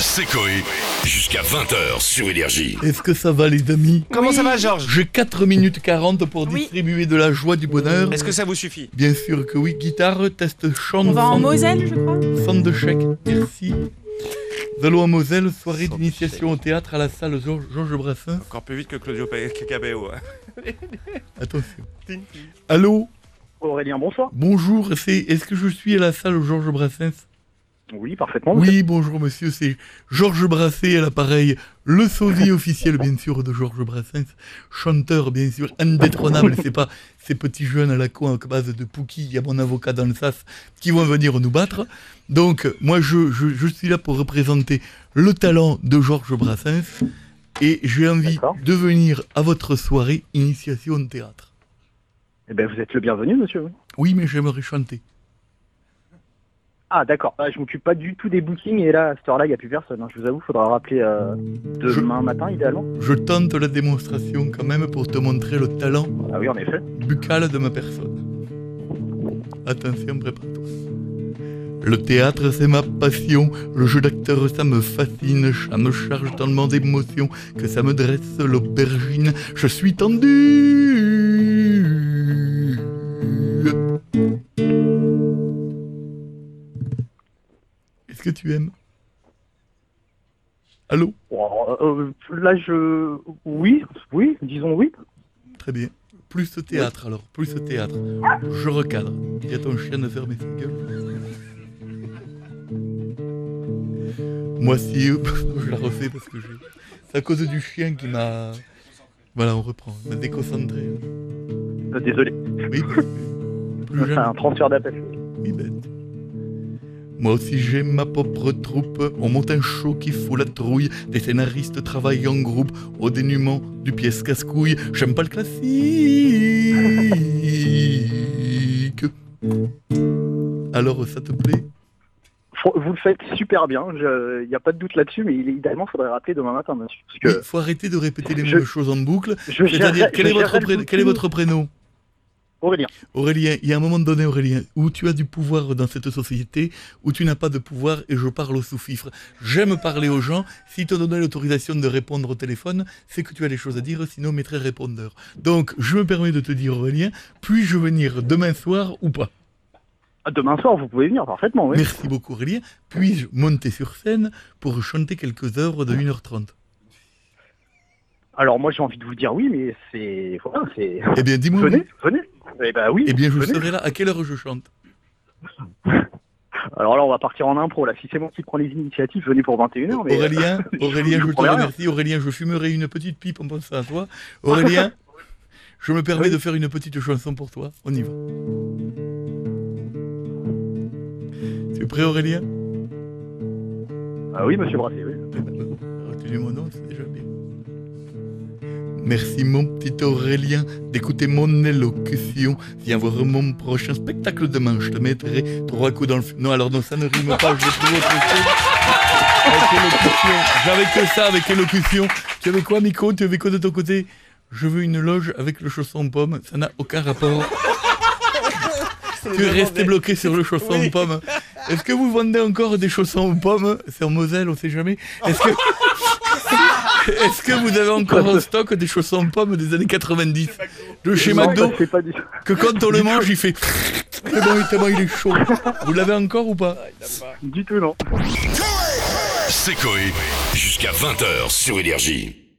C'est Coé. Jusqu'à 20h sur Énergie. Est-ce que ça va les amis Comment ça va, Georges? J'ai 4 minutes 40 pour Oui. distribuer de la joie, du bonheur. Est-ce que ça vous suffit? Bien sûr que oui. Guitare, test chant. On va en Moselle, je crois. Centre de chèque, merci. Nous allons à Moselle, soirée d'initiation au théâtre à la salle Georges Georges Brassens. Encore plus vite que Claudio Cabello. hein. Attention. Allô? Aurélien, bonsoir. Bonjour, c'est est-ce que je suis à la salle Georges Brassens? Oui, parfaitement. Oui, bonjour monsieur, c'est Georges Brassens à l'appareil, le sosie officiel bien sûr de Georges Brassens, chanteur bien sûr indétrônable, c'est pas ces petits jeunes à la con à base de Pouki, il y a mon avocat dans le sas qui vont venir nous battre. Donc moi je, je, je suis là pour représenter le talent de Georges Brassens et j'ai envie de venir à votre soirée initiation au théâtre. Eh ben, vous êtes le bienvenu, monsieur. Oui, mais j'aimerais chanter. Ah, d'accord. Je m'occupe pas du tout des bookings et là, à cette heure-là, il n'y a plus personne. hein. Je vous avoue, faudra rappeler euh, demain matin, idéalement. Je tente la démonstration quand même pour te montrer le talent Ah oui, en effet. buccale de ma personne. Attention, prépare-toi. Le théâtre, c'est ma passion. Le jeu d'acteur, ça me fascine. Ça me charge tellement d'émotions que ça me dresse l'aubergine. Je suis tendu. Tu aimes Allô Oh, euh, là, je... Oui, oui, disons oui. Très bien. Plus de théâtre alors, plus de théâtre. Je recadre. Dis à ton chien de fermer sa gueule. Moi si, je la refais parce que. C'est à cause du chien qui m'a... Voilà, on reprend. Il m'a déconcentré. Euh, désolé. Oui, plus C'est un transfert d'appel. Oui, bête. Moi aussi j'ai ma propre troupe, on monte un show qui fout la trouille, des scénaristes travaillent en groupe, au dénuement du pièce casse-couille, j'aime pas le classique. Alors ça te plaît? Vous le faites super bien. Il n'y a pas de doute là-dessus, mais il- idéalement, il faudrait rappeler demain matin, monsieur. Parce Il que faut arrêter de répéter les je- mêmes choses en boucle. C'est-à-dire, quel, est quel votre prénom? Aurélien. Aurélien, il y a un moment donné, Aurélien, où tu as du pouvoir dans cette société, où tu n'as pas de pouvoir et je parle au sous-fifre. J'aime parler aux gens. Si te donnais l'autorisation de répondre au téléphone, c'est que tu as des choses à dire, sinon mettrais répondeur. Donc, je me permets de te dire, Aurélien, puis-je venir demain soir ou pas? Ah, Demain soir, vous pouvez venir parfaitement, oui. Merci beaucoup, Aurélien. Puis-je monter sur scène pour chanter quelques œuvres de 1h30 Alors moi, j'ai envie de vous dire oui, mais c'est... Voilà, c'est... Eh bien, dis-moi. Venez, oui. venez. Eh ben oui. Eh bien, je venez. serai là. À quelle heure je chante? Alors là, on va partir en impro. Là, si c'est moi qui prends les initiatives, venez pour 21h. Mais... Aurélien, Aurélien, je te remercie. Aurélien, je fumerai une petite pipe en pensant à toi. Aurélien, je me permets Oui. de faire une petite chanson pour toi. On y va. Tu es prêt, Aurélien? Ah oui, monsieur Brassé, oui. Retenu mon nom, c'est déjà bien. Merci mon petit Aurélien d'écouter mon élocution. Viens voir mon prochain spectacle demain. Je te mettrai trois coups dans le... Non, alors non, ça ne rime pas. Je vais trouver autre chose. Avec élocution. J'avais que ça avec élocution. Tu avais quoi, Miko? Tu avais quoi de ton côté? Je veux une loge avec le chausson pomme. Ça n'a aucun rapport. Tu es resté bloqué sur le chausson Oui. pomme. Est-ce que vous vendez encore des chaussons aux pommes C'est en Moselle, on sait jamais. Est-ce que... Est-ce que vous avez encore en stock des chaussons pommes des années 90 de chez Non, McDo c'est pas du... que quand on le mange il fait tellement, tellement il est chaud. Vous l'avez encore ou pas du tout, non. C'est Coé. Jusqu'à 20h sur Énergie.